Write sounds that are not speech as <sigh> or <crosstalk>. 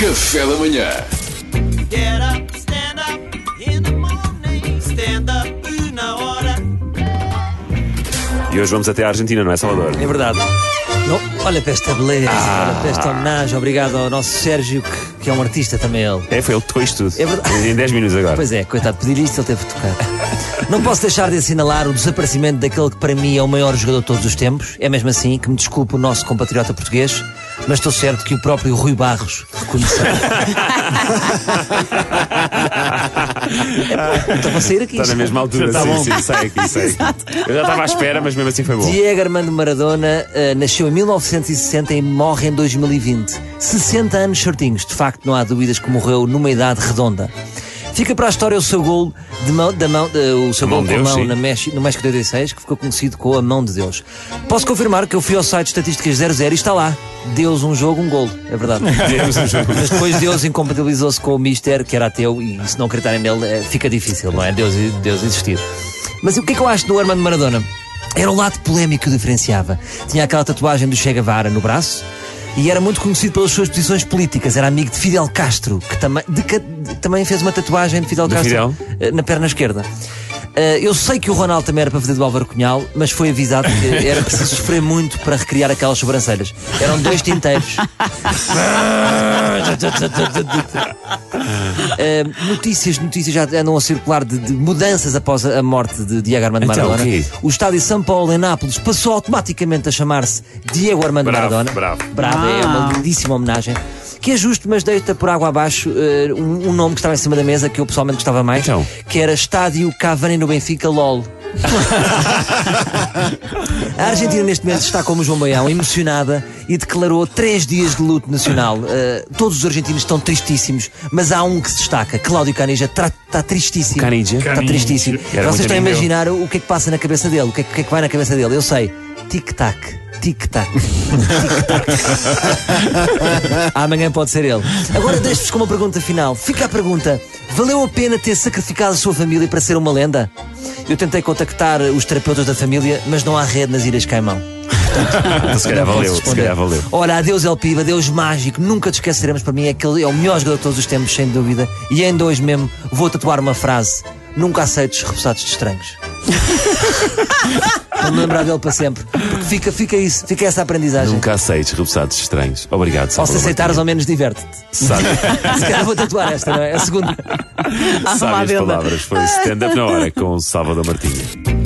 Café da manhã. Get up, stand up in the morning. Stand up na hora. E hoje vamos até a Argentina, não é, Salvador? É verdade. Não, olha para esta beleza, olha para esta homenagem. Obrigado ao nosso Sérgio, que, que é um artista também ele. É, foi ele que tocou isto tudo. É verdade. Em 10 minutos agora. Pois é, coitado, pedir isto ele teve que tocar. <laughs> Não posso deixar de assinalar o desaparecimento daquele que para mim é o maior jogador de todos os tempos. É mesmo assim que me desculpe o nosso compatriota português, mas estou certo que o próprio Rui Barros reconheceu. <laughs> Estou a sair aqui. Está na mesma altura, Tá sim, bom. sim, sei aqui, sei. Eu já estava à espera, mas mesmo assim foi bom. Diego Armando Maradona eh, nasceu em 1960 e morre em 2020. 60 anos certinhos. De facto, não há dúvidas que morreu numa idade redonda. Fica para a história o seu gol de mão, da mão, de- o seu gol de com a mão sim. na México, no México 86, que ficou conhecido com a mão de Deus. Posso confirmar que eu fui ao site de Estatísticas 00 e está lá. Deus um jogo, um gol. É verdade. <laughs> Deus um jogo. Mas depois Deus incompatibilizou-se com o Mister, que era ateu, e se não acreditarem nele, eh, fica difícil, não é? Deus, Deus existir. Mas o que é que eu acho do Armando Maradona? Era o lado polémico que o diferenciava. Tinha aquela tatuagem do Che Guevara no braço e era muito conhecido pelas suas posições políticas. Era amigo de Fidel Castro, que também, de de- também fez uma tatuagem de Fidel De Castro Fidel? eh, na perna esquerda. Eh, eu sei que o Ronaldo também era para fazer do Álvaro Cunhal, mas foi avisado que <laughs> era preciso sofrer muito para recriar aquelas sobrancelhas. Eram dois tinteiros. Uh, <laughs> notícias, notícias já andam a circular de, de mudanças após a, morte de Diego Armando Então, Maradona. o quê? O estádio São Paulo em Nápoles passou automaticamente a chamar-se Diego Armando Bravo, Maradona. bravo. Bravo, é uma lindíssima homenagem. Que é justo, mas deita por água abaixo uh, um, um nome que estava em cima da mesa que eu pessoalmente gostava mais, Então? que era Estádio Cavani no Benfica LOL. <laughs> A Argentina neste momento está como o João Baião, emocionada e declarou três dias de luto nacional. Uh, todos os argentinos estão tristíssimos, mas há um que se destaca, Cláudio Canija, está tristíssimo. Canija? Está tristíssimo. Era Vocês estão a imaginar o que é que passa na cabeça dele, o que é, que é que vai na cabeça dele. Eu sei. Tic-tac. Tic-tac. Tic-tac. <laughs> Amanhã pode ser ele. Agora deixo-vos com uma pergunta final. Fica a pergunta: valeu a pena ter sacrificado a sua família para ser uma lenda? Eu tentei contactar os terapeutas da família, mas não há rede nas Ilhas Caimão. Então, se calhar valeu, se calhar valeu. Olha, adeus El Piba, adeus mágico, nunca te esqueceremos. Para mim é, aquele, é o melhor jogador de todos os tempos, sem dúvida. E em dois mesmo vou tatuar uma frase: nunca aceites repousados de estranhos. <laughs> Vou me lembrar dele para sempre. Porque fica, fica isso, fica essa aprendizagem. Nunca aceites repousados estranhos. Obrigado, Ou se Salvador aceitares, ao menos diverte-te. Sabe, <laughs> Se calhar vou tatuar esta, não é? A segunda. sabe as palavras. Foi stand-up na hora com o Salvador Martinha.